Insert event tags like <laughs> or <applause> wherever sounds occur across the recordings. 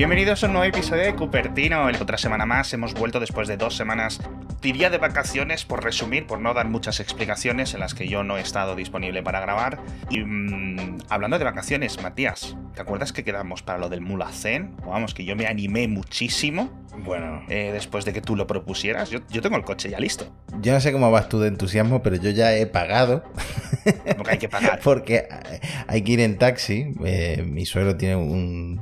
Bienvenidos a un nuevo episodio de Cupertino. Otra semana más, hemos vuelto después de dos semanas, diría de vacaciones, por resumir, por no dar muchas explicaciones en las que yo no he estado disponible para grabar. Y mmm, hablando de vacaciones, Matías, ¿te acuerdas que quedamos para lo del Mulacén? Vamos, que yo me animé muchísimo. Bueno, eh, después de que tú lo propusieras, yo, yo tengo el coche ya listo. yo no sé cómo vas tú de entusiasmo, pero yo ya he pagado. Como que hay que pagar. <laughs> Porque hay que ir en taxi. Eh, mi suegro tiene un,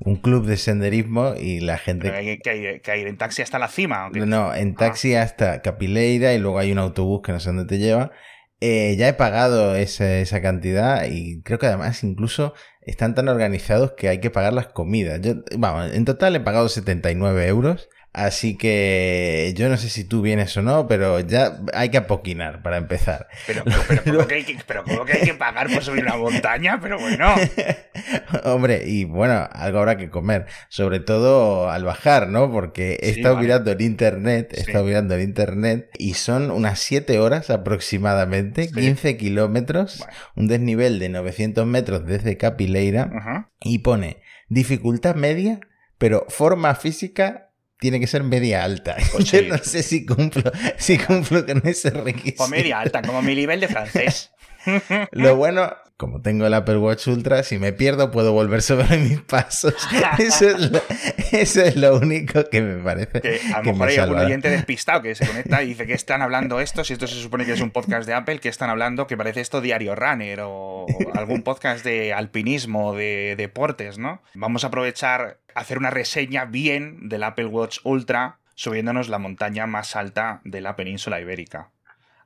un club de senderismo y la gente... Pero hay que, ir en taxi hasta la cima. ¿o qué? No, en taxi hasta Capileira y luego hay un autobús que no sé dónde te lleva. Eh, ya he pagado esa, esa cantidad y creo que además incluso están tan organizados que hay que pagar las comidas. Yo, vamos, en total he pagado 79 euros. Así que yo no sé si tú vienes o no, pero ya hay que apoquinar para empezar. Pero, pero, pero, <laughs> ¿cómo que hay que, pero ¿cómo que hay que pagar por subir una montaña? Pero bueno. <laughs> Hombre, y bueno, algo habrá que comer. Sobre todo al bajar, ¿no? Porque he Sí, estado vale. mirando en internet, he Sí. estado mirando en internet y son unas 7 horas aproximadamente, Sí. 15 kilómetros, Bueno. un desnivel de 900 metros desde Capileira y pone dificultad media, pero forma física tiene que ser media alta. <laughs> Pues Yo no sé si cumplo, si cumplo con ese requisito. O media alta, como mi nivel de francés. <laughs> Lo bueno, como tengo el Apple Watch Ultra, si me pierdo puedo volver sobre <laughs> mis pasos. <laughs> Eso es lo, eso es lo único que me parece. Que a lo mejor me hay algún oyente despistado que se conecta y dice que están hablando <laughs> esto, si esto se supone que es un podcast de Apple, que están hablando que parece esto Diario Runner o algún podcast de alpinismo, de deportes, ¿no? Vamos a aprovechar, hacer una reseña bien del Apple Watch Ultra subiéndonos la montaña más alta de la península ibérica.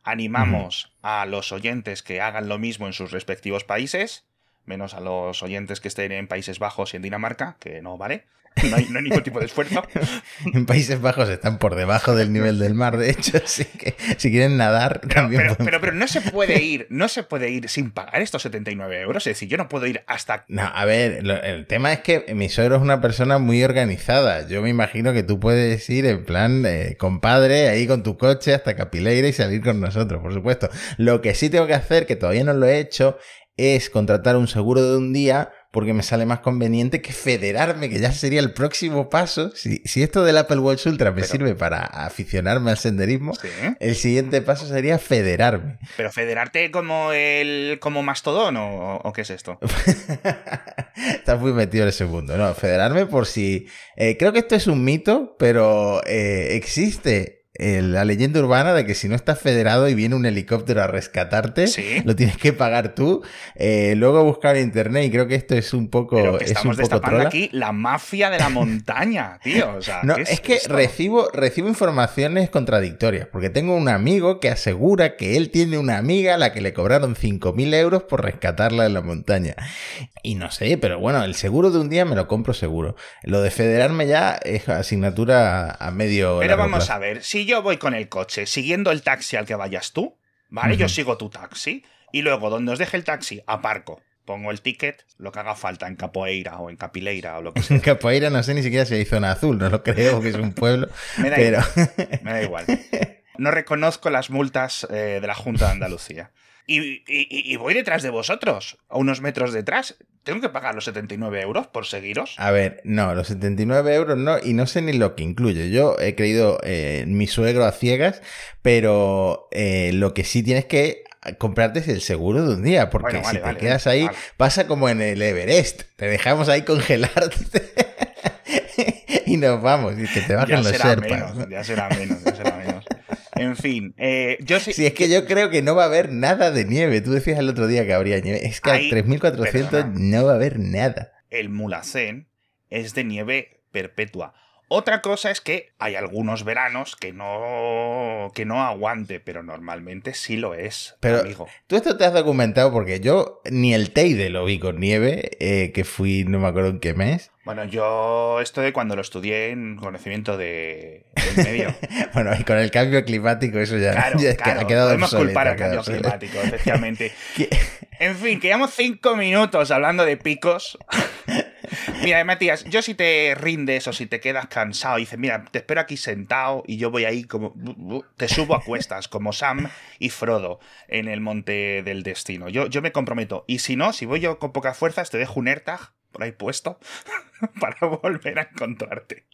Animamos a los oyentes que hagan lo mismo en sus respectivos países, menos a los oyentes que estén en Países Bajos y en Dinamarca, que no vale. <laughs> No hay, no hay ningún tipo de esfuerzo. <laughs> En Países Bajos están por debajo del nivel del mar, de hecho, <laughs> así que si quieren nadar Pero, también pero, pueden- pero, pero no se puede ir, no se puede ir sin pagar estos 79 euros. Es decir, yo no puedo ir hasta. No, a ver, lo- el tema es que mi suegro es una persona muy organizada. Yo me imagino que tú puedes ir en plan eh, compadre, ahí con tu coche hasta Capileira y salir con nosotros, por supuesto. Lo que sí tengo que hacer, que todavía no lo he hecho, es contratar un seguro de un día porque me sale más conveniente que federarme, que ya sería el próximo paso. Si, si esto del Apple Watch Ultra me Pero- sirve para aficionarme al senderismo, Sí, el siguiente paso sería federarme. Pero federarte como el. como mastodón o, o qué es esto. <laughs> Estás muy metido en ese mundo. No, federarme por si. eh, creo que esto es un mito, pero eh, existe la leyenda urbana de que si no estás federado y viene un helicóptero a rescatarte, Sí. lo tienes que pagar tú. Eh, luego he buscado en internet y creo que esto es un poco. Pero que es un estamos poco destapando aquí la mafia de la <laughs> montaña, tío. O sea, No, ¿qué es, que esto? recibo, recibo informaciones contradictorias, porque tengo un amigo que asegura que él tiene una amiga a la que le cobraron 5.000 euros por rescatarla en la montaña. Y no sé, pero bueno, el seguro de un día me lo compro seguro. Lo de federarme ya es asignatura a, medio... Pero vamos plazo. a ver, si yo voy con el coche siguiendo el taxi al que vayas tú, ¿vale? Yo sigo tu taxi y luego donde os deje el taxi, aparco. Pongo el ticket, lo que haga falta en Capoeira o en Capileira o lo que sea. <laughs> En Capoeira no sé ni siquiera si hay zona azul, no lo creo, que es un pueblo. <laughs> Me da pero... Me da igual. <laughs> No reconozco las multas eh, de la Junta de Andalucía. Y, y- y voy detrás de vosotros, a unos metros detrás. ¿Tengo que pagar los 79 euros por seguiros? A ver, no, los 79 euros no, y no sé ni lo que incluye. Yo he creído eh, mi suegro a ciegas, pero eh, lo que sí tienes que comprarte es el seguro de un día, porque Bueno, vale, si vale, te quedas ahí, vale. pasa como en el Everest, te dejamos ahí congelarte <laughs> y nos vamos, y que te Ya bajan los será, Sherpas. menos, ya será menos, ya será. En fin, eh, yo sí. Si es que yo creo que no va a haber nada de nieve. Tú decías el otro día que habría nieve. Es que a 3400 perdona. no va a haber nada. el Mulacén es de nieve perpetua. Otra cosa es que hay algunos veranos que no que no aguante, pero normalmente sí lo es, Pero- amigo. Tú esto te has documentado porque yo ni el Teide lo vi con nieve, eh, que fui no me acuerdo en qué mes. Bueno, yo esto de cuando lo estudié en conocimiento de, del medio. <laughs> Bueno, y con el cambio climático eso ya, Claro, ya claro, ha quedado podemos culpar al cambio climático, efectivamente. <laughs> En fin, que llevamos cinco minutos hablando de picos. <laughs> Mira, Matías, yo si te rindes o si te quedas cansado y dices, mira, te espero aquí sentado y yo voy ahí como... Te subo a cuestas, como Sam y Frodo en el monte del destino. Yo, yo me comprometo. Y si no, si voy yo con pocas fuerzas, te dejo un AirTag por ahí puesto <laughs> para volver a encontrarte.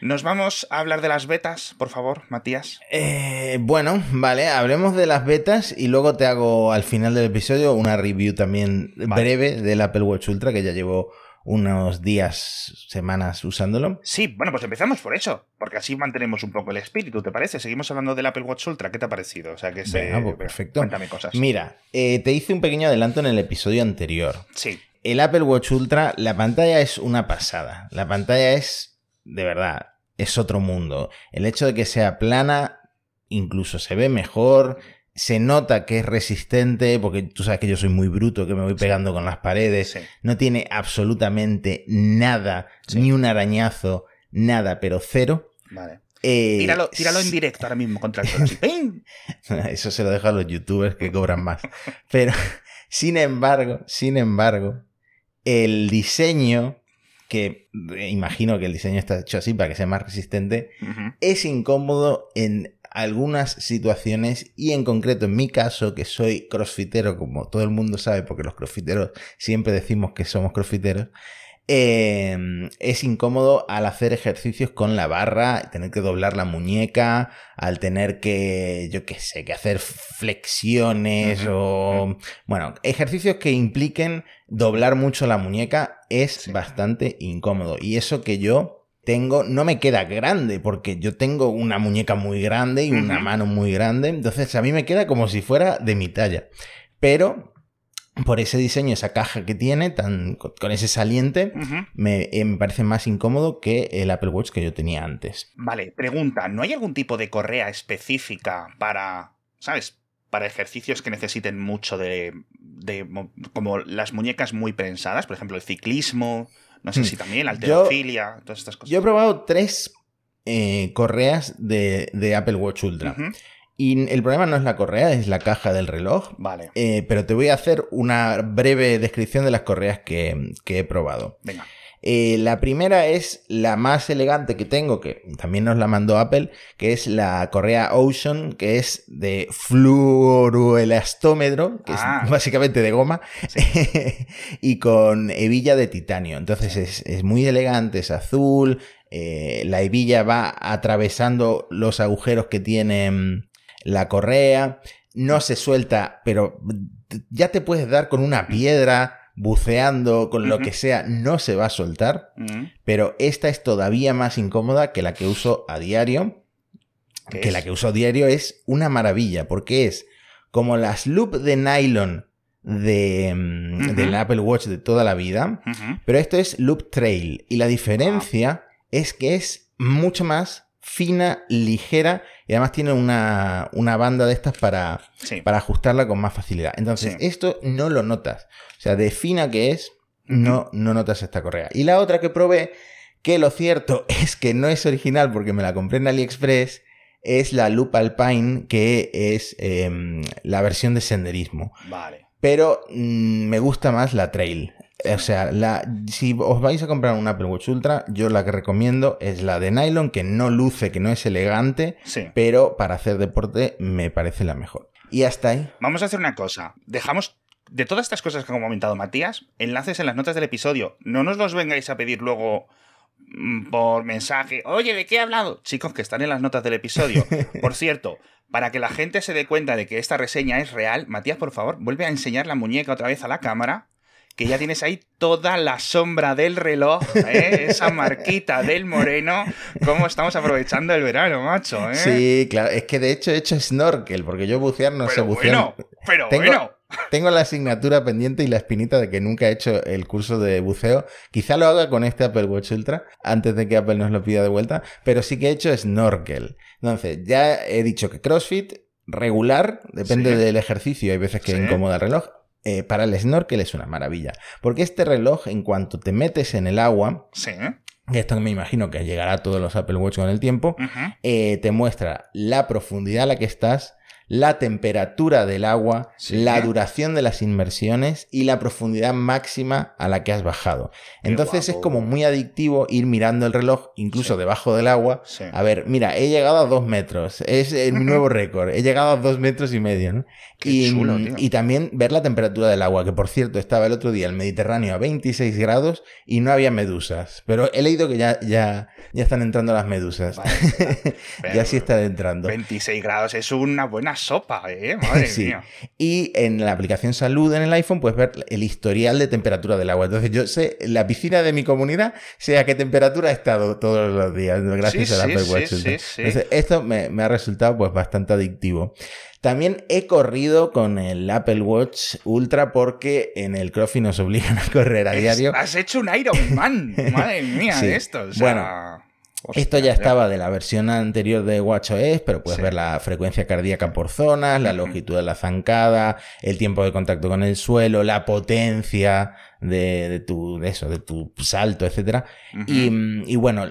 Nos vamos a hablar de las betas, por favor, Matías. Eh, bueno, vale, hablemos de las betas y luego te hago al final del episodio una review también breve del Apple Watch Ultra que ya llevo unos días, semanas usándolo. Sí, bueno, pues empezamos por eso, porque así mantenemos un poco el espíritu, ¿te parece? Seguimos hablando del Apple Watch Ultra, ¿qué te ha parecido? O sea, que se... Pues perfecto. Cuéntame cosas. Mira, eh, te hice un pequeño adelanto en el episodio anterior. Sí. El Apple Watch Ultra, la pantalla es una pasada. La pantalla es, de verdad, es otro mundo. El hecho de que sea plana, incluso se ve mejor, se nota que es resistente, porque tú sabes que yo soy muy bruto, que me voy pegando con las paredes. No tiene absolutamente nada, ni un arañazo, nada, pero cero. Vale. Eh, tíralo, en directo ahora mismo contra el. <laughs> Eso se lo dejo a los youtubers que cobran más. Pero, <laughs> sin embargo, sin embargo, el diseño, que imagino que el diseño está hecho así para que sea más resistente, es incómodo en algunas situaciones y en concreto en mi caso, que soy crossfitero, como todo el mundo sabe, porque los crossfiteros siempre decimos que somos crossfiteros, em, es incómodo al hacer ejercicios con la barra, tener que doblar la muñeca, al tener que, yo qué sé, que hacer flexiones o... Bueno, ejercicios que impliquen doblar mucho la muñeca es bastante incómodo. Y eso que yo tengo, no me queda grande, porque yo tengo una muñeca muy grande y una mano muy grande, entonces a mí me queda como si fuera de mi talla. Pero por ese diseño, esa caja que tiene, tan, con ese saliente, me, eh, me, parece más incómodo que el Apple Watch que yo tenía antes. Vale, pregunta, ¿no hay algún tipo de correa específica para, ¿sabes? Para ejercicios que necesiten mucho de, de como las muñecas muy prensadas, por ejemplo, el ciclismo, no sé hmm. si también, alterofilia, todas estas cosas. Yo he probado tres eh, correas de, Apple Watch Ultra. Y el problema no es la correa, es la caja del reloj. Vale. Eh, pero te voy a hacer una breve descripción de las correas que, que he probado. Venga. Eh, la primera es la más elegante que tengo, que también nos la mandó Apple, que es la correa Ocean, que es de fluoroelastómetro, que es ah. básicamente de goma, <laughs> y con hebilla de titanio. Entonces es, muy elegante, es azul, eh, la hebilla va atravesando los agujeros que tiene mm, la correa, no se suelta, pero ya te puedes dar con una piedra buceando, con lo que sea, no se va a soltar, pero esta es todavía más incómoda que la que uso a diario. Que la que uso a diario es una maravilla, porque es como las loop de nylon de, mm, del Apple Watch de toda la vida, pero esto es loop trail y la diferencia es que es mucho más fina, ligera y además tiene una, banda de estas para, para ajustarla con más facilidad. Entonces, esto no lo notas. O sea, de fina que es, no, no notas esta correa. Y la otra que probé, que lo cierto <laughs> es que no es original porque me la compré en AliExpress, es la Loop Alpine, que es em, la versión de senderismo. Vale. Pero mm, me gusta más la Trail. O sea, la, si os vais a comprar un Apple Watch Ultra, yo la que recomiendo es la de nylon, que no luce, que no es elegante, pero para hacer deporte me parece la mejor. Y hasta ahí. Vamos a hacer una cosa. Dejamos de todas estas cosas que ha comentado Matías, enlaces en las notas del episodio. No nos los vengáis a pedir luego mm, por mensaje. Oye, ¿de qué he hablado? Chicos, que están en las notas del episodio. <laughs> Por cierto, para que la gente se dé cuenta de que esta reseña es real, Matías, por favor, vuelve a enseñar la muñeca otra vez a la cámara que ya tienes ahí toda la sombra del reloj, ¿eh? <laughs> esa marquita del moreno, cómo estamos aprovechando el verano, macho. ¿eh? Sí, claro, es que de hecho he hecho snorkel, porque yo bucear no sé bucear. Bueno, pero tengo, bueno. Tengo la asignatura pendiente y la espinita de que nunca he hecho el curso de buceo. Quizá lo haga con este Apple Watch Ultra, antes de que Apple nos lo pida de vuelta, pero sí que he hecho snorkel. Entonces, ya he dicho que CrossFit regular, depende del ejercicio, hay veces que incomoda el reloj eh, para el snorkel es una maravilla. Porque este reloj, en cuanto te metes en el agua, sí. esto me imagino que llegará a todos los Apple Watch con el tiempo, eh, te muestra la profundidad a la que estás, la temperatura del agua, Sí. la duración de las inmersiones y la profundidad máxima a la que has bajado. Entonces es como muy adictivo ir mirando el reloj, incluso Sí. debajo del agua. Sí. A ver, mira, he llegado a dos metros, es eh, mi nuevo <laughs> récord, he llegado a dos metros y medio, ¿no? Qué y, chulo, mm, y también ver la temperatura del agua, que por cierto estaba el otro día el Mediterráneo a 26 grados y no había medusas, pero he leído que ya, ya, ya están entrando las medusas, Vale. ya <laughs> sí están entrando. 26 grados es una buena sopa, ¿eh? <laughs> Madre Sí. mía. Y en la aplicación Salud en el iPhone puedes ver el historial de temperatura del agua. Entonces yo sé, la piscina de mi comunidad, sé a qué temperatura ha estado todos los días, gracias Sí, al sí, Apple Watch. sí. Entonces, esto me, me ha resultado pues bastante adictivo. También he corrido con el Apple Watch Ultra porque en el CrossFit nos obligan a correr a Es- diario. Has hecho un Iron Man. <laughs> Madre mía, Sí. esto. o sea, Bueno, hostia, Esto ya estaba de la versión anterior de WatchOS, pero puedes Sí. ver la frecuencia cardíaca por zonas, la longitud de la zancada, el tiempo de contacto con el suelo, la potencia de, de tu, de eso, de tu salto, etcétera. Y, mm, y bueno,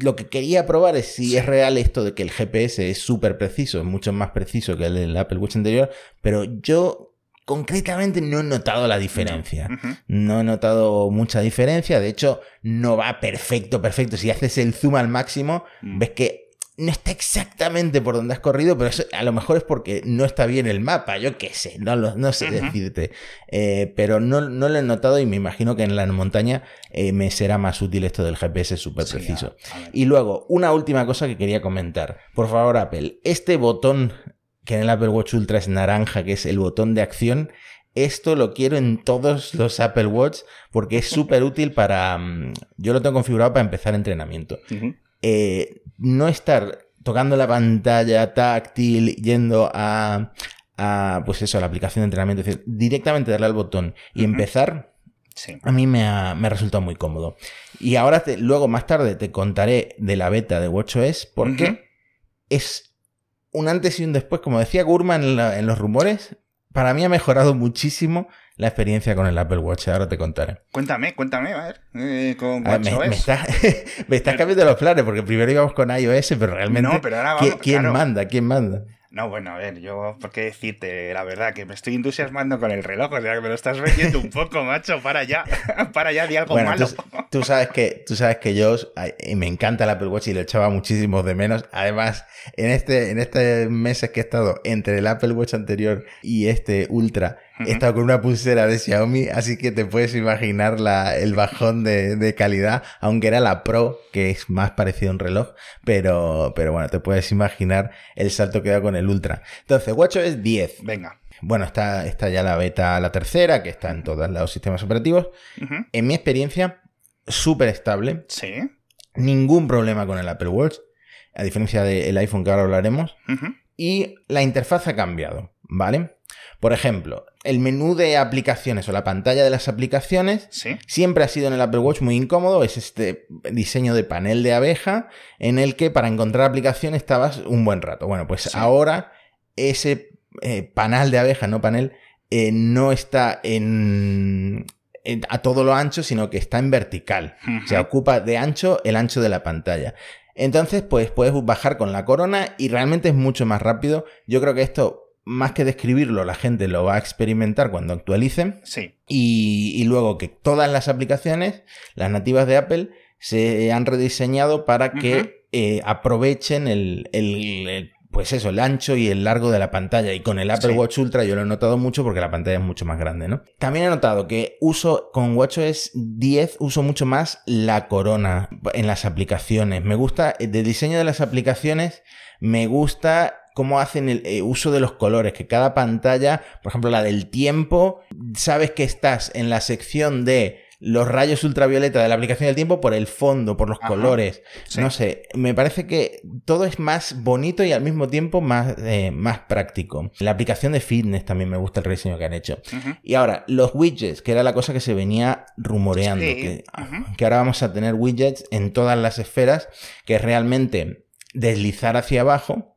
lo que quería probar es si Sí. es real esto de que el GPS es súper preciso, es mucho más preciso que el del Apple Watch anterior, pero yo concretamente no he notado la diferencia. No he notado mucha diferencia. De hecho, no va perfecto, perfecto. Si haces el zoom al máximo, Mm. ves que no está exactamente por donde has corrido, pero eso a lo mejor es porque no está bien el mapa. Yo qué sé, no, lo- no sé decirte. Eh, pero no, no lo he notado y me imagino que en la montaña eh, me será más útil esto del GPS súper preciso. Y luego, una última cosa que quería comentar. Por favor, Apple, este botón que en el Apple Watch Ultra es naranja, que es el botón de acción, esto lo quiero en todos los Apple Watch porque es súper útil para... mm, Yo lo tengo configurado para empezar entrenamiento. Eh, no estar tocando la pantalla táctil, yendo a, a, pues eso, a la aplicación de entrenamiento, es decir, directamente darle al botón y empezar Sí. a mí me ha, me ha resultado muy cómodo. Y ahora, te- luego más tarde, te contaré de la beta de WatchOS porque es un antes y un después. Como decía Gurman en, la- en los rumores, para mí ha mejorado muchísimo la experiencia con el Apple Watch. Ahora te contaré. Cuéntame, cuéntame, a ver. eh, con A ver, me, me estás <laughs> me estás cambiando los planes porque primero íbamos con iOS, pero realmente. No, pero ahora ¿qui- vamos, ¿Quién claro. manda? ¿Quién manda? No, bueno, a ver, yo, ¿por qué decirte la verdad? Que me estoy entusiasmando con el reloj, o sea, que me lo estás vendiendo un poco, macho, para allá, <laughs> para allá, di algo Bueno, malo. tú, tú sabes que, tú sabes que yo me encanta el Apple Watch y lo echaba muchísimo de menos. Además, en este, en este meses que he estado entre el Apple Watch anterior y este Ultra, estado con una pulsera de Xiaomi, así que te puedes imaginar la, el bajón de, de calidad, aunque era la Pro, que es más parecido a un reloj, pero, pero bueno, te puedes imaginar el salto que da con el Ultra. Entonces, WatchOS 10. Venga. Bueno, está, está ya la beta, la tercera, que está en todos los sistemas operativos. En mi experiencia, súper estable. Sí. Ningún problema con el Apple Watch. A diferencia del iPhone que ahora hablaremos. Y la interfaz ha cambiado, ¿vale? Por ejemplo, el menú de aplicaciones o la pantalla de las aplicaciones Sí. siempre ha sido en el Apple Watch muy incómodo. Es este diseño de panel de abeja en el que para encontrar aplicación estabas un buen rato. Bueno, pues Sí. ahora ese eh, panel de abeja, no panel, eh, no está en, en- a todo lo ancho, sino que está en vertical. O sea, Ujú. ocupa de ancho el ancho de la pantalla. Entonces, pues puedes bajar con la corona y realmente es mucho más rápido. Yo creo que esto, más que describirlo, la gente lo va a experimentar cuando actualicen. Sí. Y, y luego que todas las aplicaciones, las nativas de Apple, se han rediseñado para que eh, aprovechen el, el- el- pues eso, el ancho y el largo de la pantalla. Y con el Apple Sí. Watch Ultra yo lo he notado mucho porque la pantalla es mucho más grande, ¿no? También he notado que uso con WatchOS 10 uso mucho más la corona en las aplicaciones. Me gusta, eh, de diseño de las aplicaciones, me gusta cómo hacen el eh, uso de los colores, que cada pantalla, por ejemplo la del tiempo, sabes que estás en la sección de los rayos ultravioleta de la aplicación del tiempo por el fondo, por los Ajá. colores. Sí. No sé, me parece que todo es más bonito y al mismo tiempo más, eh, más práctico. La aplicación de fitness también me gusta el rediseño que han hecho. Y ahora, los widgets, que era la cosa que se venía rumoreando, Sí, que, ahora vamos a tener widgets en todas las esferas, que es realmente deslizar hacia abajo.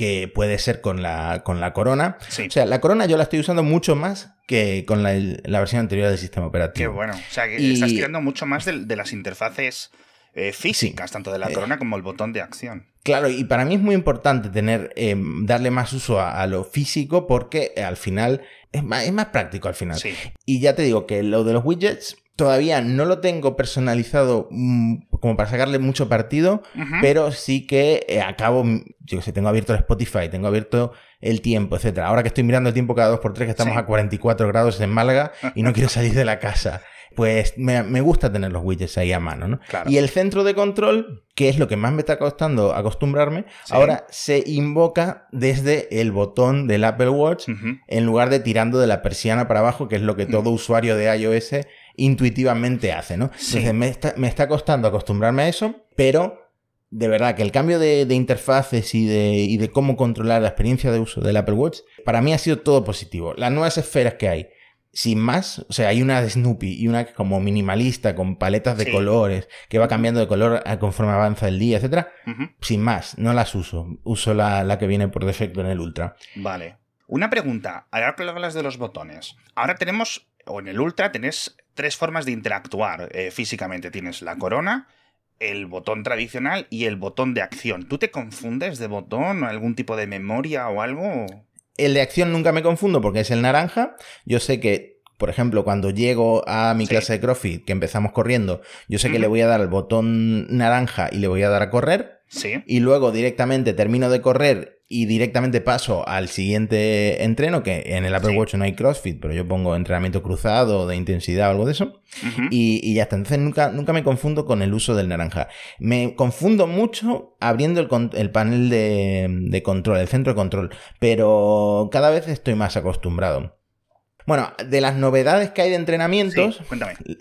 Que puede ser con la, con la corona. Sí. O sea, la corona yo la estoy usando mucho más que con la, la versión anterior del sistema Qué operativo. bueno. O sea, que Y- estás tirando mucho más de, de las interfaces eh, físicas, tanto de la corona como el botón de acción. Claro, y para mí es muy importante tener, darle más uso a, lo físico porque al final es más, es más práctico al final. Y ya te digo que lo de los widgets todavía no lo tengo personalizado mm, como para sacarle mucho partido, pero sí que eh, acabo, yo que sé, tengo abierto el Spotify, tengo abierto el tiempo, etcétera. Ahora que estoy mirando el tiempo cada dos por tres, que estamos a 44 grados en Málaga y no quiero salir de la casa. Pues me, gusta tener los widgets ahí a mano, ¿no? Y el centro de control, que es lo que más me está costando acostumbrarme, ahora se invoca desde el botón del Apple Watch en lugar de tirando de la persiana para abajo, que es lo que todo usuario de iOS intuitivamente hace, ¿no? Entonces me está, costando acostumbrarme a eso, pero de verdad que el cambio de, interfaces y de, de, cómo controlar la experiencia de uso del Apple Watch, para mí ha sido todo positivo. Las nuevas esferas que hay, sin más, o sea, hay una de Snoopy y una como minimalista con paletas de colores que va cambiando de color conforme avanza el día, etcétera. Sin más, no las uso. Uso la, la, que viene por defecto en el Ultra. Vale. Una pregunta, ahora que hablas de los botones. Ahora tenemos, o en el Ultra tenés tres formas de interactuar eh, físicamente. Tienes la corona, el botón tradicional y el botón de acción. ¿Tú te confundes de botón o algún tipo de memoria o algo? El de acción nunca me confundo porque es el naranja. Yo sé que, por ejemplo, cuando llego a mi clase de CrossFit, que empezamos corriendo, yo sé que le voy a dar al botón naranja y le voy a dar a correr. Sí. Y luego directamente termino de correr y directamente paso al siguiente entreno, que en el Apple Watch no hay CrossFit, pero yo pongo entrenamiento cruzado de intensidad o algo de eso, y, ya está. Entonces nunca, nunca me confundo con el uso del naranja. Me confundo mucho abriendo el, panel de, control, el centro de control, pero cada vez estoy más acostumbrado. Bueno, de las novedades que hay de entrenamientos,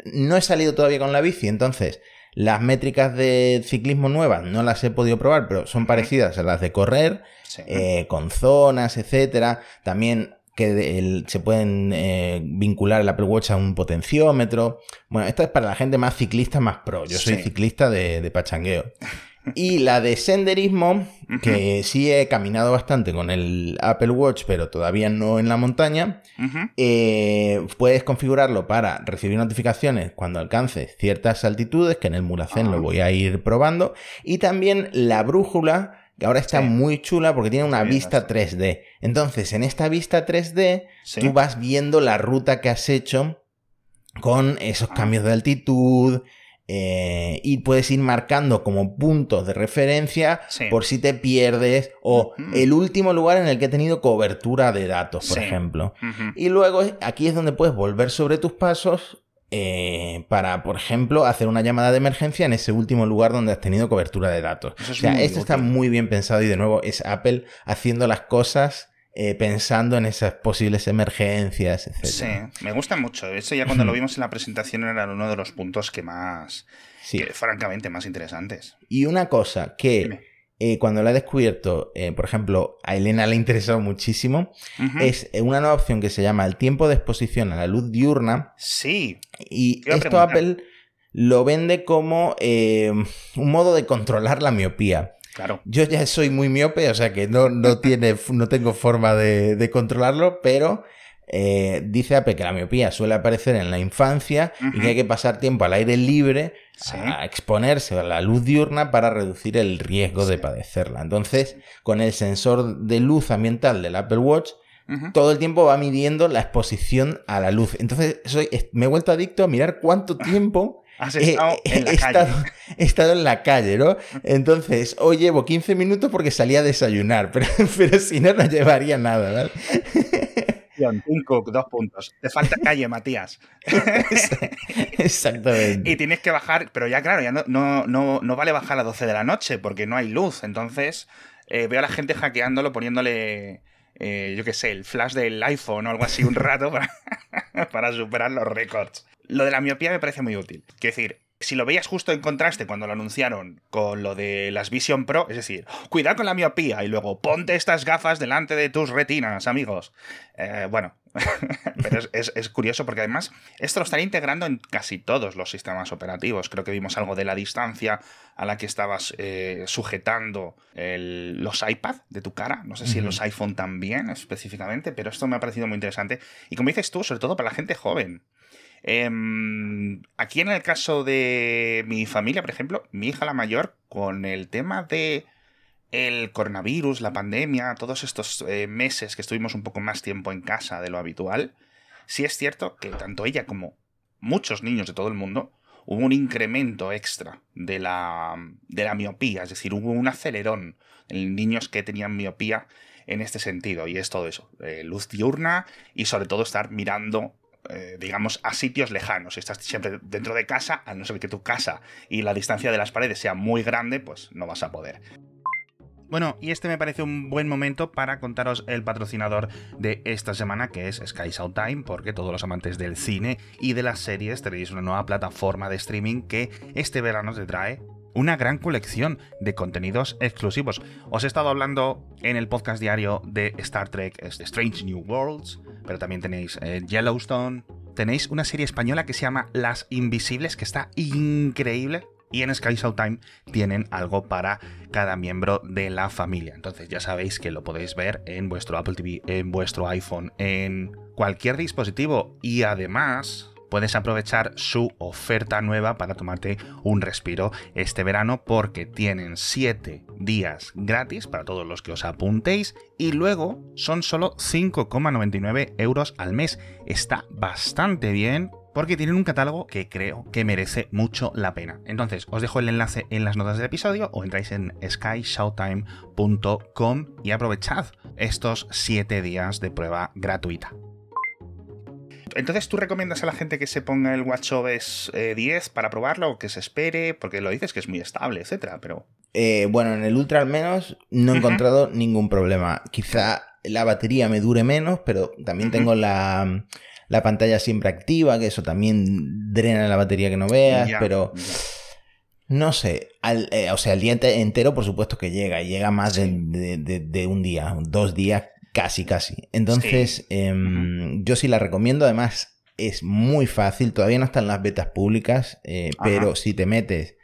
no he salido todavía con la bici, entonces las métricas de ciclismo nuevas no las he podido probar, pero son parecidas a las de correr, eh, con zonas, etcétera. También que se pueden eh, vincular el Apple Watch a un potenciómetro. Bueno, esta es para la gente más ciclista, más pro. Yo soy ciclista de, de pachangueo. Y la de senderismo, que sí he caminado bastante con el Apple Watch, pero todavía no en la montaña, eh, puedes configurarlo para recibir notificaciones cuando alcances ciertas altitudes, que en el Muracén lo ah. voy a ir probando, y también la brújula, que ahora está muy chula porque tiene una vista 3D. Entonces, en esta vista 3D, tú vas viendo la ruta que has hecho con esos ah. cambios de altitud, eh, y puedes ir marcando como puntos de referencia por si te pierdes o el último lugar en el que he tenido cobertura de datos, por ejemplo. Y luego aquí es donde puedes volver sobre tus pasos eh, para, por ejemplo, hacer una llamada de emergencia en ese último lugar donde has tenido cobertura de datos. o sea, esto está muy bien pensado y de nuevo es Apple haciendo las cosas eh, pensando en esas posibles emergencias, etc. Sí, me gusta mucho. Eso ya cuando lo vimos en la presentación era uno de los puntos que más, sí. francamente, más interesantes. Y una cosa que eh, cuando la he descubierto, eh, por ejemplo, a Elena le ha interesado muchísimo, es una nueva opción que se llama el tiempo de exposición a la luz diurna. Sí. Y esto Apple lo vende como un modo de controlar la miopía. Yo ya soy muy miope, o sea que no, no, <laughs> tiene, no tengo forma de, controlarlo, pero eh, dice Ape que la miopía suele aparecer en la infancia y que hay que pasar tiempo al aire libre a exponerse a la luz diurna para reducir el riesgo de padecerla. Entonces, con el sensor de luz ambiental del Apple Watch, todo el tiempo va midiendo la exposición a la luz. Entonces, soy, me he vuelto adicto a mirar cuánto tiempo Has estado en la he calle. Estado, he estado en la calle, ¿no? Entonces, hoy llevo 15 minutos porque salí a desayunar, <laughs> pero, pero si no, no llevaría nada, ¿vale? Cinco, dos puntos. Te falta calle, Matías. <laughs> Exactamente. Y tienes que bajar, pero ya claro, ya no, no, no, no vale bajar a las 12 de la noche porque no hay luz. Entonces, eh, veo a la gente hackeándolo, poniéndole, eh, yo qué sé, el flash del iPhone o algo así un rato <laughs> para, superar los récords. Lo de la miopía me parece muy útil. Quiero decir, si lo veías justo en contraste cuando lo anunciaron con lo de las Vision Pro, es decir, cuidado con la miopía y luego ponte estas gafas delante de tus retinas, amigos. Eh, bueno, <laughs> Pero es, curioso porque además esto lo están integrando en casi todos los sistemas operativos. Creo que vimos algo de la distancia a la que estabas eh, sujetando los iPad de tu cara. No sé si los iPhone también específicamente, pero esto me ha parecido muy interesante. Y como dices tú, sobre todo para la gente joven. Em, aquí en el caso de mi familia, por ejemplo, mi hija la mayor, con el tema de el coronavirus, la pandemia, todos estos eh, meses que estuvimos un poco más tiempo en casa de lo habitual, sí es cierto que tanto ella como muchos niños de todo el mundo hubo un incremento extra de la, de la miopía, es decir, hubo un acelerón en niños que tenían miopía en este sentido, y es todo eso, eh, luz diurna y sobre todo estar mirando eh, digamos, a sitios lejanos. Si estás siempre dentro de casa, a no ser que tu casa y la distancia de las paredes sea muy grande, pues no vas a poder. Bueno, y este me parece un buen momento para contaros el patrocinador de esta semana, que es Sky Time, porque todos los amantes del cine y de las series tenéis una nueva plataforma de streaming que este verano te trae una gran colección de contenidos exclusivos. Os he estado hablando en el podcast diario de Star Trek Strange New Worlds, pero también tenéis eh, Yellowstone, tenéis una serie española que se llama Las Invisibles, que está increíble, y en Sky Time tienen algo para cada miembro de la familia. Entonces ya sabéis que lo podéis ver en vuestro Apple TV, en vuestro iPhone, en cualquier dispositivo y además puedes aprovechar su oferta nueva para tomarte un respiro este verano porque tienen 7 días gratis para todos los que os apuntéis y luego son solo 5,99 euros al mes. Está bastante bien porque tienen un catálogo que creo que merece mucho la pena. Entonces, os dejo el enlace en las notas del episodio o entráis en skyshowtime.com y aprovechad estos 7 días de prueba gratuita. Entonces, ¿tú recomiendas a la gente que se ponga el WatchOS 10 eh, para probarlo o que se espere? Porque lo dices que es muy estable, etcétera, pero. Eh, bueno, en el Ultra al menos no he encontrado ningún problema. Quizá la batería me dure menos, pero también tengo la la pantalla siempre activa, que eso también drena la batería que no veas, pero no sé, eh, o sea, el día entero por supuesto que llega, y llega más de, un día, dos días, casi, casi. Entonces, em, yo sí la recomiendo, además es muy fácil, todavía no están las betas públicas, eh, pero si te metes...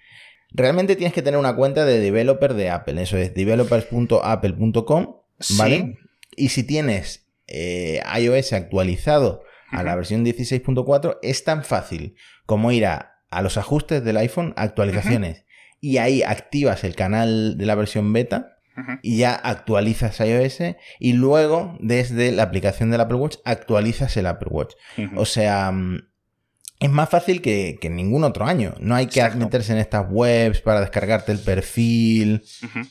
Realmente tienes que tener una cuenta de developer de Apple, eso es developers.apple.com, ¿vale? Y si tienes eh, iOS actualizado a la versión 16.4 es tan fácil como ir a, los ajustes del iPhone, actualizaciones, y ahí activas el canal de la versión beta y ya actualizas iOS y luego desde la aplicación del Apple Watch actualizas el Apple Watch. O sea... Mm, es más fácil que, que, ningún otro año. No hay que meterse en estas webs para descargarte el perfil.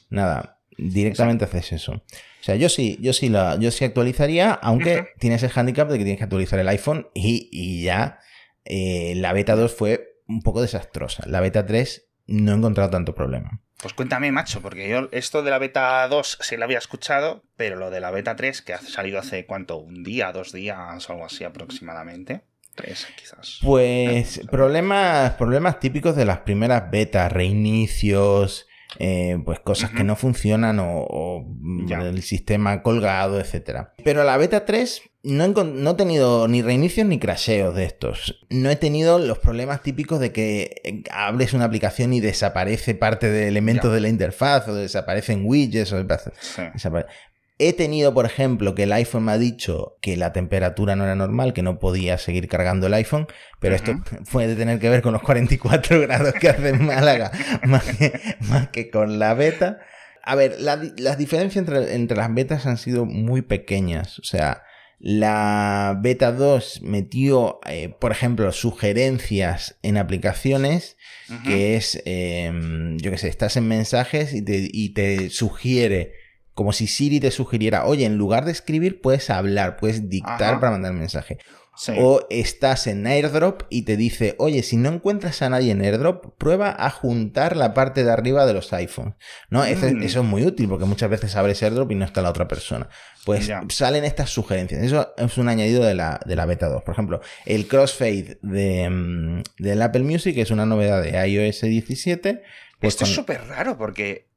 Nada. Directamente haces eso. O sea, yo sí, yo sí la, yo sí actualizaría, aunque tienes el handicap de que tienes que actualizar el iPhone y, ya eh, la beta 2 fue un poco desastrosa. La beta 3 no he encontrado tanto problema. Pues cuéntame, macho, porque yo esto de la beta 2 sí la había escuchado, pero lo de la beta 3, que ha salido hace cuánto, un día, dos días o algo así aproximadamente. Tres, quizás. Pues problemas, problemas típicos de las primeras betas, reinicios, eh, pues cosas que no funcionan o, el sistema colgado, etcétera. Pero la beta 3 no, no, he tenido ni reinicios ni crasheos de estos. No he tenido los problemas típicos de que eh, hables una aplicación y desaparece parte de elementos de la interfaz o desaparecen widgets o He tenido, por ejemplo, que el iPhone me ha dicho que la temperatura no era normal, que no podía seguir cargando el iPhone, pero esto <laughs> puede tener que ver con los 44 <laughs> grados que hace en Málaga, <laughs> más, que, con la beta. A ver, las diferencias entre, las betas han sido muy pequeñas. O sea, la beta 2 metió, eh, por ejemplo, sugerencias en aplicaciones, que es, em, yo qué sé, estás en mensajes y te, y te sugiere como si Siri te sugiriera, oye, en lugar de escribir, puedes hablar, puedes dictar para mandar mensaje. O estás en AirDrop y te dice, oye, si no encuentras a nadie en AirDrop, prueba a juntar la parte de arriba de los iPhones. ¿No? Mm. Eso, es muy útil porque muchas veces abres AirDrop y no está la otra persona. Pues salen estas sugerencias. Eso es un añadido de la, de la beta 2. Por ejemplo, el crossfade de, mm, del Apple Music es una novedad de iOS 17. Pues Esto es súper raro porque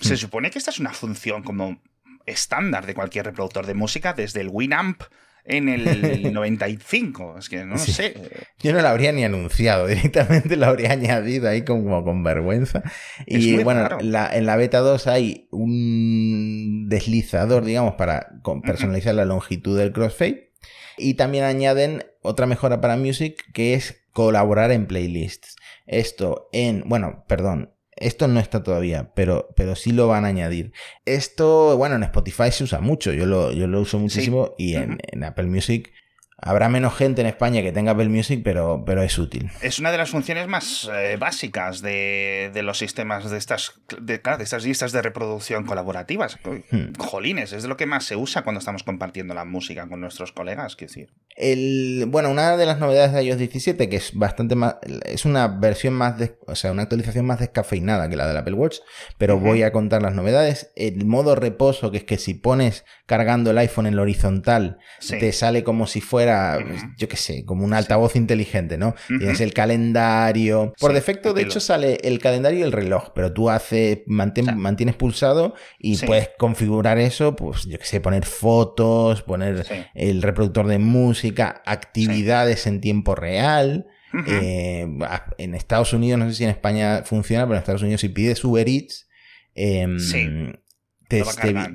se hmm. supone que esta es una función como estándar de cualquier reproductor de música, desde el Winamp en el <laughs> 95. Es que no sé. Yo no la habría ni anunciado, <laughs> directamente la habría añadido ahí como con vergüenza. Y bueno, en la beta 2 hay un deslizador, digamos, para personalizar la longitud del crossfade. Y también añaden otra mejora para Music que es colaborar en playlists. Esto en, bueno, perdón, esto no está todavía, pero, pero sí lo van a añadir. Esto, bueno, en Spotify se usa mucho, yo lo, yo lo uso muchísimo y en, en, Apple Music Habrá menos gente en España que tenga Apple Music, pero, pero es útil. Es una de las funciones más eh, básicas de, los sistemas de estas, de, estas listas de reproducción colaborativas. Hmm. Jolines, es de lo que más se usa cuando estamos compartiendo la música con nuestros colegas, quiero decir. El, bueno, una de las novedades de iOS 17, que es bastante más, es una versión más, de, o sea, una actualización más descafeinada que la del Apple Watch, pero voy a contar las novedades. El modo reposo, que es que si pones cargando el iPhone en lo horizontal, te sale como si fuera yo qué sé, como un altavoz inteligente, ¿no? Tienes el calendario. Por defecto, de hecho, sale el calendario y el reloj, pero tú haces, mantienes pulsado y puedes configurar eso, pues yo qué sé, poner fotos, poner el reproductor de música, actividades en tiempo real. Eh, en Estados Unidos, no sé si en España funciona, pero en Estados Unidos si pides Uber Eats, eh,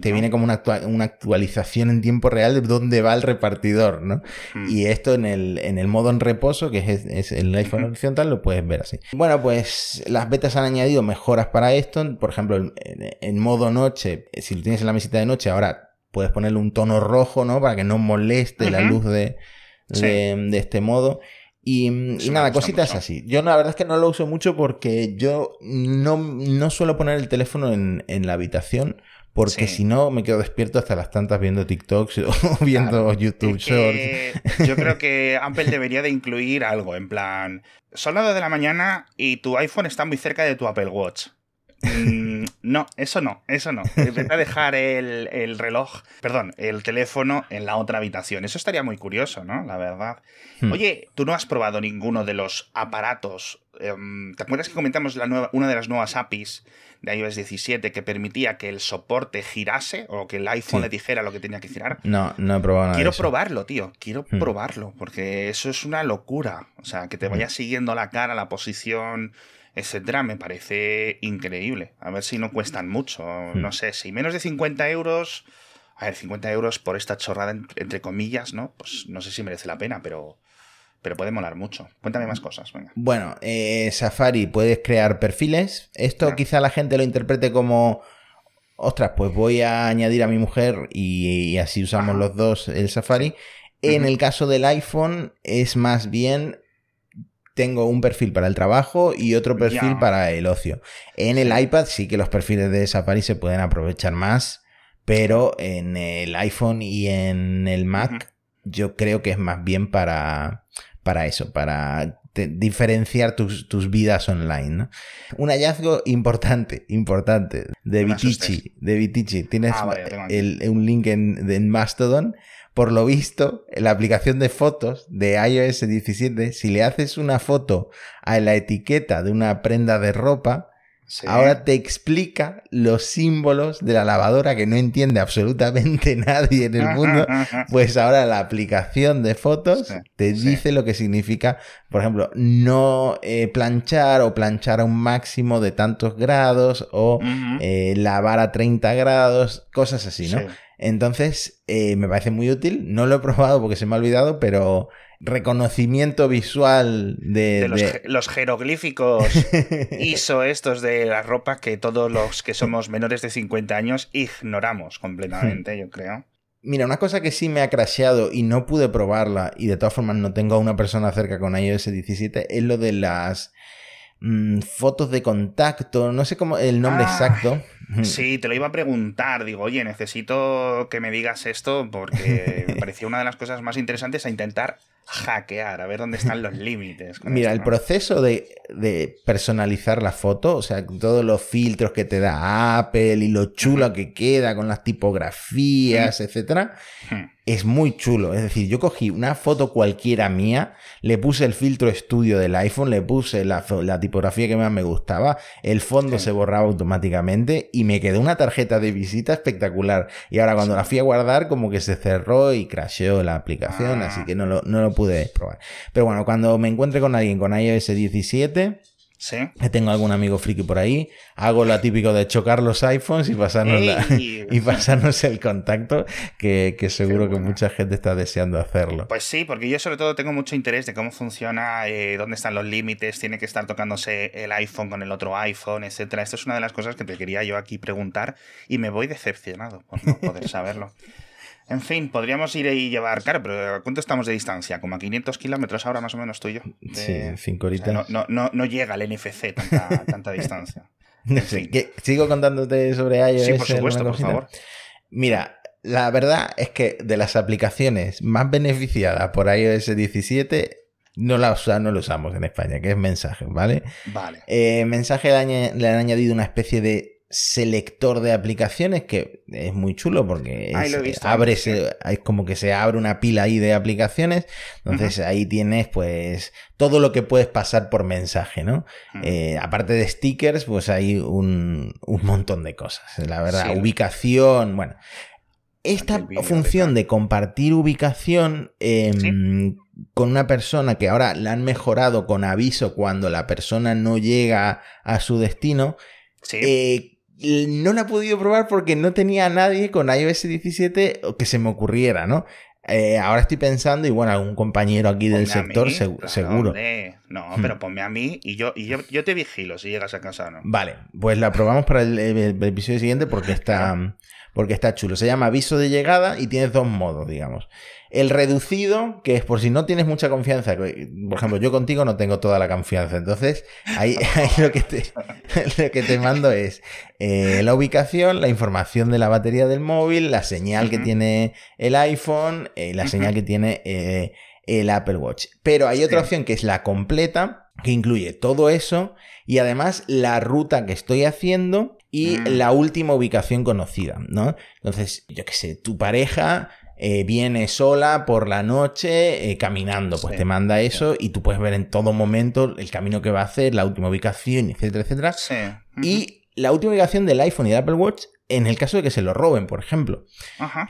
te, viene como una, una, actualización en tiempo real de dónde va el repartidor, ¿no? Hmm. Y esto en el, en el modo en reposo, que es, el iPhone horizontal, lo puedes ver así. Bueno, pues las betas han añadido mejoras para esto. Por ejemplo, en, modo noche, si lo tienes en la mesita de noche, ahora puedes ponerle un tono rojo, ¿no? Para que no moleste la luz de, de, este modo. Y, nada, cositas así. Yo la verdad es que no lo uso mucho porque yo no, no suelo poner el teléfono en, en la habitación porque si no me quedo despierto hasta las tantas viendo TikToks o <laughs> viendo YouTube Shorts. Yo creo <laughs> que Apple debería de incluir algo, en plan, son las 2 de la mañana y tu iPhone está muy cerca de tu Apple Watch. Mm, no, eso no, eso no. a dejar el, reloj, perdón, el teléfono en la otra habitación. Eso estaría muy curioso, ¿no? La verdad. Hmm. Oye, ¿tú no has probado ninguno de los aparatos? Em, ¿Te acuerdas que comentamos la nueva, una de las nuevas APIs de iOS 17 que permitía que el soporte girase o que el iPhone le dijera lo que tenía que girar? No, no he probado nada. Quiero probarlo, tío. Quiero hmm. probarlo porque eso es una locura. O sea, que te vaya hmm. siguiendo la cara, la posición etcétera, me parece increíble. A ver si no cuestan mucho. Hmm. No sé, si menos de 50 euros. A ver, 50 euros por esta chorrada, entre comillas, ¿no? Pues no sé si merece la pena, pero. Pero puede molar mucho. Cuéntame más cosas, venga. Bueno, eh, Safari puedes crear perfiles. Esto quizá la gente lo interprete como. Ostras, pues voy a añadir a mi mujer y, así usamos los dos el Safari. En el caso del iPhone es más bien tengo un perfil para el trabajo y otro perfil para el ocio. En el iPad sí que los perfiles de Safari se pueden aprovechar más, pero en el iPhone y en el Mac yo creo que es más bien para, para eso, para diferenciar tus, vidas online. Un hallazgo importante, importante, de Vitici. De Vitici. Tienes ah, un link en, en Mastodon por lo visto, en la aplicación de fotos de iOS 17, si le haces una foto a la etiqueta de una prenda de ropa, ahora te explica los símbolos de la lavadora que no entiende absolutamente <laughs> nadie en el mundo. <laughs> Pues ahora la aplicación de fotos te dice lo que significa, por ejemplo, no eh, planchar o planchar a un máximo de tantos grados o eh, lavar a 30 grados, cosas así, ¿no? Entonces, eh, me parece muy útil. No lo he probado porque se me ha olvidado, pero reconocimiento visual de... los, jeroglíficos <laughs> ISO estos de la ropa que todos los que somos menores de 50 años ignoramos completamente, yo creo. Mira, una cosa que sí me ha crasheado y no pude probarla y de todas formas no tengo a una persona cerca con iOS 17 es lo de las Mm, fotos de contacto, no sé cómo el nombre ah, exacto. <laughs> Sí, te lo iba a preguntar. Digo, oye, necesito que me digas esto porque me <laughs> parecía una de las cosas más interesantes a intentar hackear, a ver dónde están los límites. Mira, el proceso de, personalizar la foto, o sea, todos los filtros que te da Apple y lo chulo que queda con las tipografías, etcétera, es muy chulo. Es decir, yo cogí una foto cualquiera mía, le puse el filtro estudio del iPhone, le puse la, tipografía que más me gustaba, el fondo se borraba automáticamente y me quedó una tarjeta de visita espectacular. Y ahora cuando la fui a guardar, como que se cerró y crasheó la aplicación, así ah. que no lo, no lo pude probar. Pero bueno, cuando me encuentre con alguien con iOS 17, ¿Sí? Tengo algún amigo friki por ahí. Hago lo típico de chocar los iPhones y pasarnos, <laughs> y pasarnos el contacto, que, seguro que mucha gente está deseando hacerlo. Pues sí, porque yo sobre todo tengo mucho interés de cómo funciona, eh, dónde están los límites, tiene que estar tocándose el iPhone con el otro iPhone, etcétera. Esto es una de las cosas que te quería yo aquí preguntar y me voy decepcionado por no poder saberlo. <laughs> En fin, podríamos ir y llevar, claro, pero ¿cuánto estamos de distancia? Como a 500 kilómetros ahora más o menos tú y yo. sí, cinco horitas. no, no, no, llega el NFC <laughs> tanta, distancia. ¿Sigo contándote sobre iOS? Sí, por supuesto, por favor. Mira, la verdad es que de las aplicaciones más beneficiadas por iOS 17 no la, no lo usamos en España, que es mensaje, ¿vale? Vale. Eh, mensaje le han añadido una especie de selector de aplicaciones que es muy chulo porque es, abre es como que se abre una pila ahí de aplicaciones. Entonces ahí tienes pues todo lo que puedes pasar por mensaje no eh, aparte de stickers pues hay un, un montón de cosas la verdad. Ubicación bueno esta función de compartir ubicación em, con una persona que ahora la han mejorado con aviso cuando la persona no llega a su destino eh, no la he podido probar porque no tenía a nadie con iOS 17 que se me ocurriera, ¿no? Eh, ahora estoy pensando, y bueno, algún compañero aquí del sector seguro. No, hmm. pero ponme a mí y yo, y yo, yo te vigilo si llegas a casa, ¿no? Vale, pues la probamos para el, episodio siguiente porque está, porque está chulo. Se llama aviso de llegada y tiene dos modos, digamos. El reducido, que es por si no tienes mucha confianza, por ejemplo, yo contigo no tengo toda la confianza, entonces ahí, <laughs> lo, que te, <laughs> que te mando es eh, la ubicación, la información de la batería del móvil, la señal que tiene el iPhone, y eh, la señal que tiene eh, el Apple Watch. Pero hay otra opción que es la completa, que incluye todo eso y además la ruta que estoy haciendo y mm. la última ubicación conocida, ¿no? Entonces, yo qué sé, tu pareja eh, viene sola por la noche eh, caminando, pues te manda eso y tú puedes ver en todo momento el camino que va a hacer, la última ubicación, etcétera, etcétera. Y la última ubicación del iPhone y del Apple Watch en el caso de que se lo roben, por ejemplo.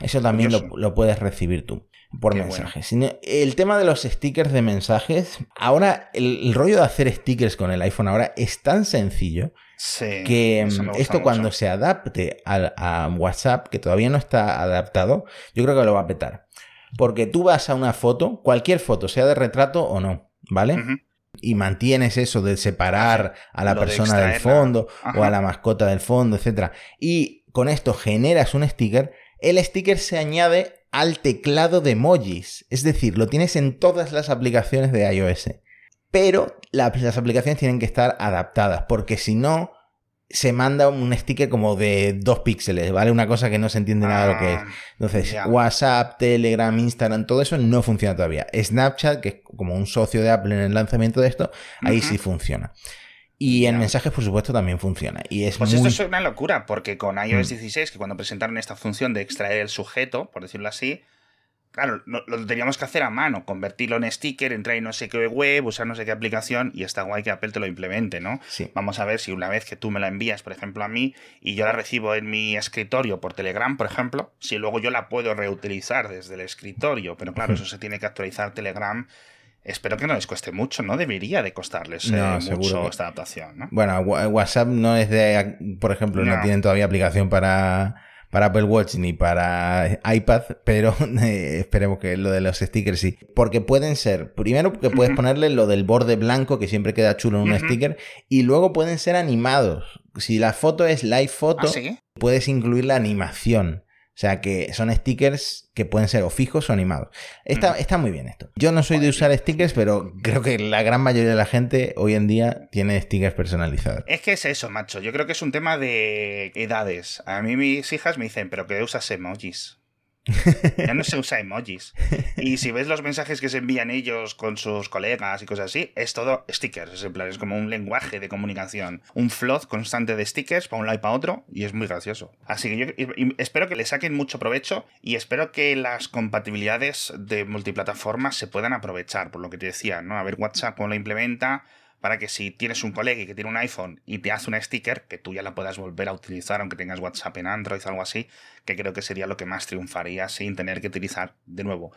Eso también lo, puedes recibir tú por mensajes. El tema de los stickers de mensajes, ahora el, rollo de hacer stickers con el iPhone ahora es tan sencillo que mm, esto cuando se adapte a, WhatsApp, que todavía no está adaptado, yo creo que lo va a petar. Porque tú vas a una foto, cualquier foto, sea de retrato o no, ¿vale? Y mantienes eso de separar a la persona del fondo o a la mascota del fondo, etc. Y con esto generas un sticker, el sticker se añade al teclado de emojis. Es decir, lo tienes en todas las aplicaciones de iOS. Pero las aplicaciones tienen que estar adaptadas, porque si no, se manda un sticker como de dos píxeles, ¿vale? Una cosa que no se entiende nada de lo que es. Ah, Entonces, WhatsApp, Telegram, Instagram, todo eso no funciona todavía. Snapchat, que es como un socio de Apple en el lanzamiento de esto, ahí sí funciona. Y en mensajes, por supuesto, también funciona. Y es pues esto es una locura, porque con iOS 16, mm. que cuando presentaron esta función de extraer el sujeto, por decirlo así, Claro, lo, teníamos que hacer a mano, convertirlo en sticker, entrar en no sé qué web, usar no sé qué aplicación y está guay que Apple te lo implemente, ¿no? Sí. Vamos a ver si una vez que tú me la envías, por ejemplo, a mí y yo la recibo en mi escritorio por Telegram, por ejemplo, si luego yo la puedo reutilizar desde el escritorio, pero claro, eso se tiene que actualizar Telegram. Espero que no les cueste mucho, no debería de costarles eh, mucho esta adaptación, ¿no? Bueno, WhatsApp no es de, por ejemplo, no tienen todavía aplicación para para Apple Watch ni para iPad, pero <laughs> eh, esperemos que lo de los stickers sí. Porque pueden ser, primero que puedes ponerle lo del borde blanco, que siempre queda chulo en un sticker, y luego pueden ser animados. Si la foto es live ¿Ah, puedes incluir la animación. O sea que son stickers que pueden ser o fijos o animados. Está, está muy bien esto. Yo no soy de usar stickers, pero creo que la gran mayoría de la gente hoy en día tiene stickers personalizados. Es que es eso, macho. Yo creo que es un tema de edades. A mí mis hijas me dicen, pero ¿qué usas emojis? <laughs> Ya no se usa emojis. Y si ves los mensajes que se envían ellos con sus colegas y cosas así, es todo stickers. Es, en plan, es como un lenguaje de comunicación. Un flood constante de stickers para un lado y para otro. Y es muy gracioso. Así que yo espero que le saquen mucho provecho y espero que las compatibilidades de multiplataformas se puedan aprovechar. Por lo que te decía, ¿no? A ver WhatsApp cómo lo implementa para que si tienes un colega que tiene un iPhone y te hace una sticker, que tú ya la puedas volver a utilizar aunque tengas WhatsApp en Android o algo así, que creo que sería lo que más triunfaría sin tener que utilizar de nuevo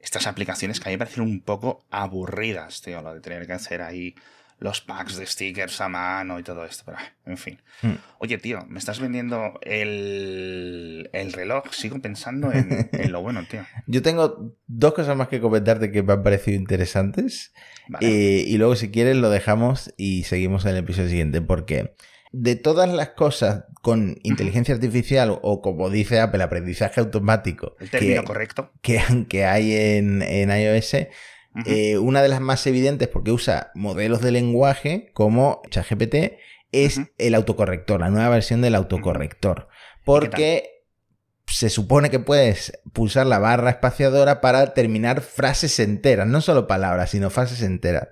estas aplicaciones que a mí me parecen un poco aburridas, tío, lo de tener que hacer ahí los packs de stickers a mano y todo esto. Pero, en fin. Hmm. Oye, tío, me estás vendiendo el, el reloj. Sigo pensando en, lo bueno, tío. <laughs> Yo tengo dos cosas más que comentarte que me han parecido interesantes. Eh, y luego, si quieres, lo dejamos y seguimos en el episodio siguiente. Porque de todas las cosas con inteligencia artificial o como dice Apple, aprendizaje automático. El término correcto. Que, que hay en, en iOS eh, una de las más evidentes, porque usa modelos de lenguaje como ChatGPT, es el autocorrector, la nueva versión del autocorrector. Porque se supone que puedes pulsar la barra espaciadora para terminar frases enteras, no solo palabras, sino frases enteras.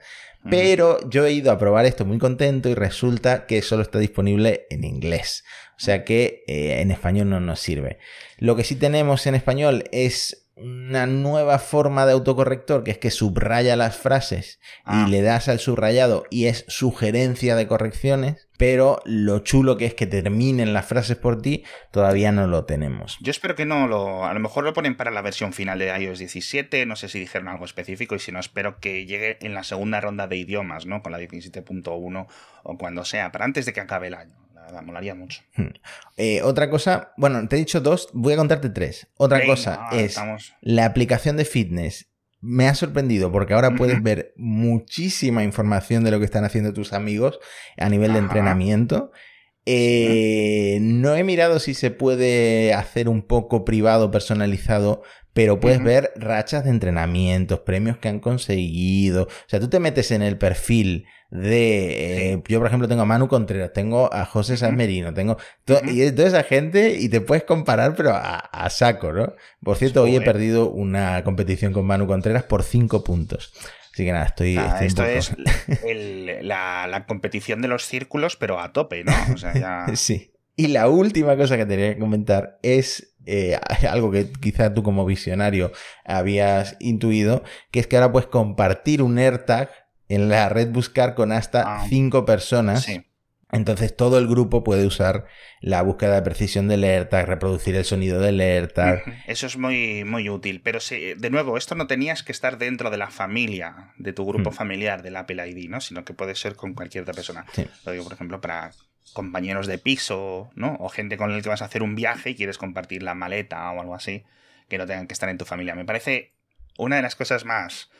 Pero yo he ido a probar esto muy contento y resulta que solo está disponible en inglés. O sea que eh, en español no nos sirve. Lo que sí tenemos en español es una nueva forma de autocorrector que es que subraya las frases y ah. le das al subrayado y es sugerencia de correcciones, pero lo chulo que es que terminen las frases por ti todavía no lo tenemos. Yo espero que no lo, a lo mejor lo ponen para la versión final de iOS 17, no sé si dijeron algo específico y si no espero que llegue en la segunda ronda de idiomas, ¿no? Con la 17.1 o cuando sea, para antes de que acabe el año molaría mucho. Hmm. Eh, otra cosa, bueno, te he dicho dos, voy a contarte tres. Otra cosa es la aplicación de fitness. Me ha sorprendido porque ahora <laughs> puedes ver muchísima información de lo que están haciendo tus amigos a nivel de entrenamiento. Eh, no he mirado si se puede hacer un poco privado, personalizado, pero puedes ver rachas de entrenamientos, premios que han conseguido. O sea, tú te metes en el perfil de... Eh, yo, por ejemplo, tengo a Manu Contreras, tengo a José San Merino, tengo... Y toda esa gente y te puedes comparar, pero a, saco, ¿no? Por cierto, hoy he perdido una competición con Manu Contreras por cinco puntos. Así que nada, estoy... esto es la, competición de los círculos, pero a tope, ¿no? O sea, ya... <laughs> sí. Y la última cosa que tenía que comentar es eh, <laughs> algo que quizá tú como visionario habías intuido, que es que ahora puedes compartir un AirTag en la red buscar con hasta ah. cinco personas. Entonces todo el grupo puede usar la búsqueda de precisión del AirTag, reproducir el sonido del AirTag. Eso es muy, muy útil. Pero si, de nuevo, esto no tenías que estar dentro de la familia, de tu grupo mm. familiar del Apple ID, ¿no? Sino que puede ser con cualquier otra persona. Lo digo, por ejemplo, para compañeros de piso, ¿no? O gente con el que vas a hacer un viaje y quieres compartir la maleta o algo así, que no tengan que estar en tu familia. Me parece una de las cosas más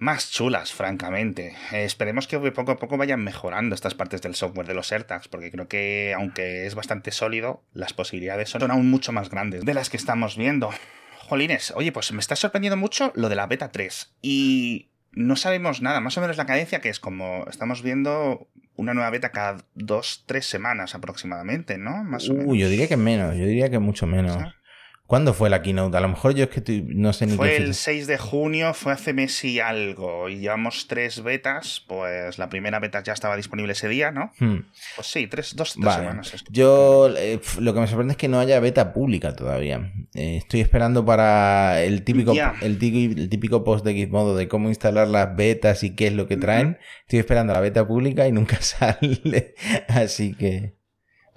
más chulas, francamente. esperemos que poco a poco vayan mejorando estas partes del software de los AirTags, porque creo que, aunque es bastante sólido, las posibilidades son aún mucho más grandes de las que estamos viendo. Jolines, oye, pues me está sorprendiendo mucho lo de la beta 3. Y no sabemos nada, más o menos la cadencia que es como estamos viendo una nueva beta cada dos, tres semanas aproximadamente, ¿no? Más o uh, yo diría que menos, yo diría que mucho menos. ¿Cuándo fue la keynote? A lo mejor yo es que no sé ni fue qué. Fue el 6 de junio, fue hace mes y algo. Y llevamos tres betas. Pues la primera beta ya estaba disponible ese día, ¿no? Hmm. Pues sí, tres, dos, semanas. Yo eh, lo que me sorprende es que no haya beta pública todavía. Eh, estoy esperando para el típico, el, típico, post de Gizmodo de cómo instalar las betas y qué es lo que traen. Estoy esperando la beta pública y nunca <laughs> sale. Así que.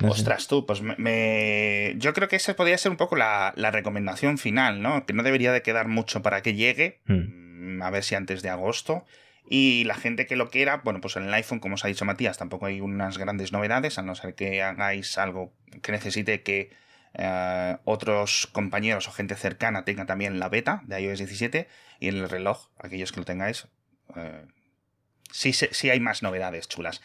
Ostras, tú, pues me, yo creo que esa podría ser un poco la, recomendación final, ¿no? Que no debería de quedar mucho para que llegue, hmm. mm, a ver si antes de agosto. Y la gente que lo quiera, bueno, pues en el iPhone, como os ha dicho Matías, tampoco hay unas grandes novedades, a no ser que hagáis algo que necesite que eh, otros compañeros o gente cercana tengan también la beta de iOS 17. Y en el reloj, aquellos que lo tengáis, eh, sí, sí hay más novedades chulas.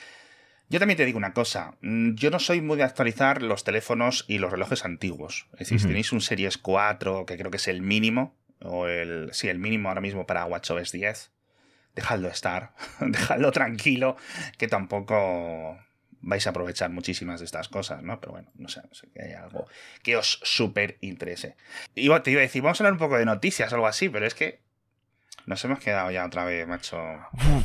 Yo también te digo una cosa, mm, yo no soy muy de actualizar los teléfonos y los relojes antiguos. Es decir, si tenéis un Series 4, que creo que es el mínimo, o el, sí, el mínimo ahora mismo para WatchOS 10, dejadlo estar, <laughs> dejadlo tranquilo, que tampoco vais a aprovechar muchísimas de estas cosas, ¿no? Pero bueno, no sé, no sé que hay algo que os súper interese. Y te iba a decir, vamos a hablar un poco de noticias o algo así, pero es que nos hemos quedado ya otra vez, macho.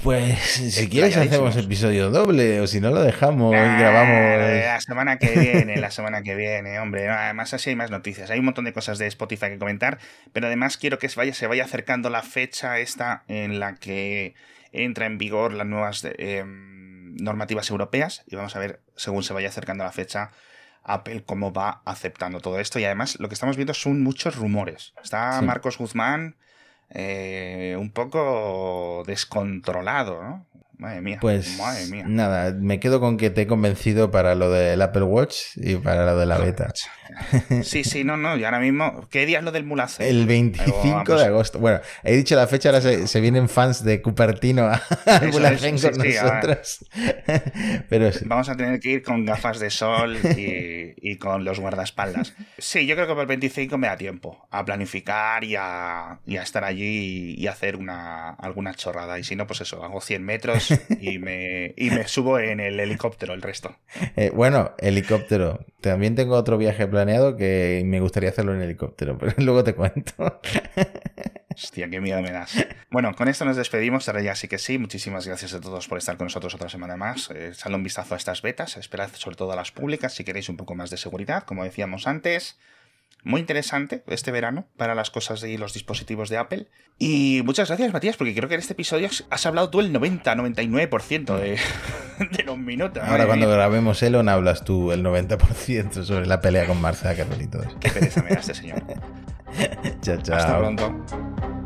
Pues si quieres hacemos episodio doble o si no lo dejamos y grabamos. La semana que viene, la semana que viene, hombre. Además así hay más noticias. Hay un montón de cosas de Spotify que comentar, pero además quiero que se vaya, se vaya acercando la fecha esta en la que entra en vigor las nuevas em, normativas europeas y vamos a ver, según se vaya acercando la fecha, Apple cómo va aceptando todo esto. Y además lo que estamos viendo son muchos rumores. Está Marcos Guzmán eh, un poco descontrolado, ¿no? Madre mía. Pues madre mía. nada, me quedo con que te he convencido para lo del Apple Watch y para lo de la beta. <laughs> Sí, sí, no, no. Y ahora mismo, ¿qué día es lo del Mulacén? El 25 de agosto. Bueno, he dicho la fecha, ahora se, vienen fans de Cupertino al <laughs> Mulacén con nosotros. <laughs> Pero Vamos a tener que ir con gafas de sol y, con los guardaespaldas. Sí, yo creo que para el 25 me da tiempo a planificar y a, estar allí y, hacer una, alguna chorrada. Y si no, pues eso, hago 100 metros y me, y me subo en el helicóptero el resto. Eh, bueno, helicóptero. También tengo otro viaje planeado que me gustaría hacerlo en helicóptero, <laughs> pero luego te cuento. Hostia, qué miedo me das. Bueno, con esto nos despedimos. Ahora ya sí que sí. Muchísimas gracias a todos por estar con nosotros otra semana más. Eh, un vistazo a estas betas. Esperad sobre todo a las públicas si queréis un poco más de seguridad, como decíamos antes muy interesante este verano para las cosas y los dispositivos de Apple. Y muchas gracias, Matías, porque creo que en este episodio has hablado tú el 90-99% de, <laughs> de los minutos. Ahora, cuando grabemos Elon, hablas tú el 90% sobre la pelea con y todo Qué pereza me da este señor. <laughs> chao, chao. Hasta pronto.